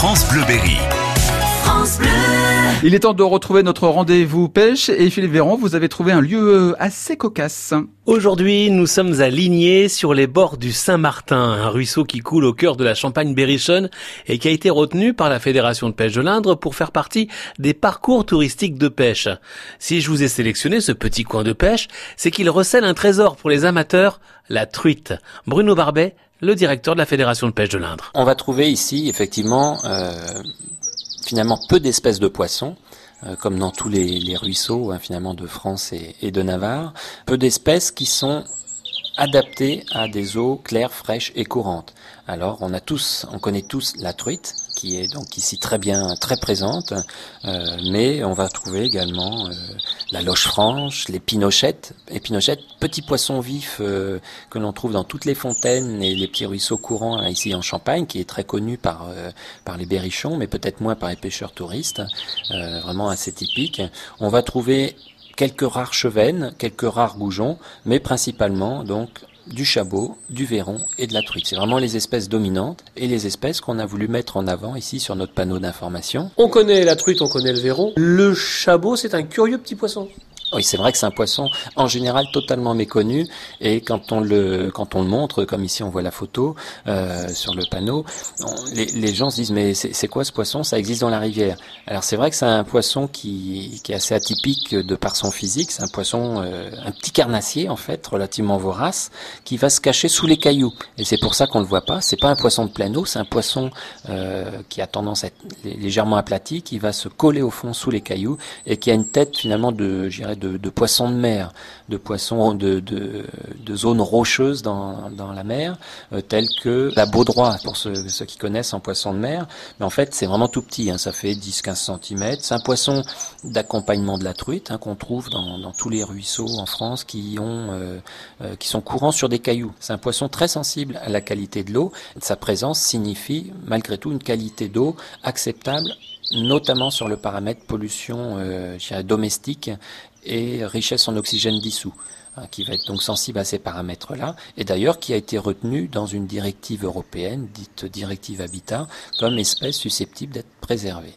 France Bleu Berry. France Bleu. Il est temps de retrouver notre rendez-vous pêche et Philippe Véron, vous avez trouvé un lieu assez cocasse. Aujourd'hui, nous sommes à Ligné, sur les bords du Saint-Martin, un ruisseau qui coule au cœur de la Champagne berrichonne et qui a été retenu par la Fédération de pêche de l'Indre pour faire partie des parcours touristiques de pêche. Si je vous ai sélectionné ce petit coin de pêche, c'est qu'il recèle un trésor pour les amateurs, la truite. Bruno Barbet, le directeur de la Fédération de pêche de l'Indre. On va trouver ici effectivement euh, finalement peu d'espèces de poissons. euh, comme dans tous les, ruisseaux hein, finalement de France et, et de Navarre, peu d'espèces qui sont adaptées à des eaux claires, fraîches et courantes. Alors on a tous, on connaît tous la truite qui est donc ici très bien, très présente, euh, mais on va trouver également euh, la loche franche, les pinochettes, et pinochettes, petits poissons vifs euh, que l'on trouve dans toutes les fontaines et les petits ruisseaux courants là, ici en Champagne, qui est très connu par par les berrichons, mais peut-être moins par les pêcheurs touristes, vraiment assez typique. On va trouver quelques rares chevennes, quelques rares goujons, mais principalement donc du chabot, du verron et de la truite. C'est vraiment les espèces dominantes et les espèces qu'on a voulu mettre en avant ici sur notre panneau d'information. On connaît la truite, on connaît le verron. Le chabot, c'est un curieux petit poisson. Oui, c'est vrai que c'est un poisson en général totalement méconnu et quand on le quand on le montre, comme ici on voit la photo euh, sur le panneau, les, les gens se disent mais c'est quoi ce poisson? Ça existe dans la rivière. Alors c'est vrai que c'est un poisson qui, qui est assez atypique de par son physique. C'est un poisson, euh, un petit carnassier en fait, relativement vorace, qui va se cacher sous les cailloux. Et c'est pour ça qu'on le voit pas. C'est pas un poisson de pleine eau, c'est un poisson euh, qui a tendance à être lé- légèrement aplati, qui va se coller au fond sous les cailloux et qui a une tête finalement de, je dirais, de, de poisson de mer, de poisson de, de, de zones rocheuses dans, dans la mer, euh, telles que la baudroie, pour ceux, ceux qui connaissent en poisson de mer. Mais en fait, c'est vraiment tout petit, hein, ça fait 10-15 cm. C'est un poisson d'accompagnement de la truite hein, qu'on trouve dans, dans tous les ruisseaux en France qui ont, euh, euh, qui sont courants sur des cailloux. C'est un poisson très sensible à la qualité de l'eau. Sa présence signifie malgré tout une qualité d'eau acceptable notamment sur le paramètre pollution euh, domestique et richesse en oxygène dissous hein, qui va être donc sensible à ces paramètres-là, et d'ailleurs qui a été retenu dans une directive européenne, dite directive Habitat, comme espèce susceptible d'être préservée.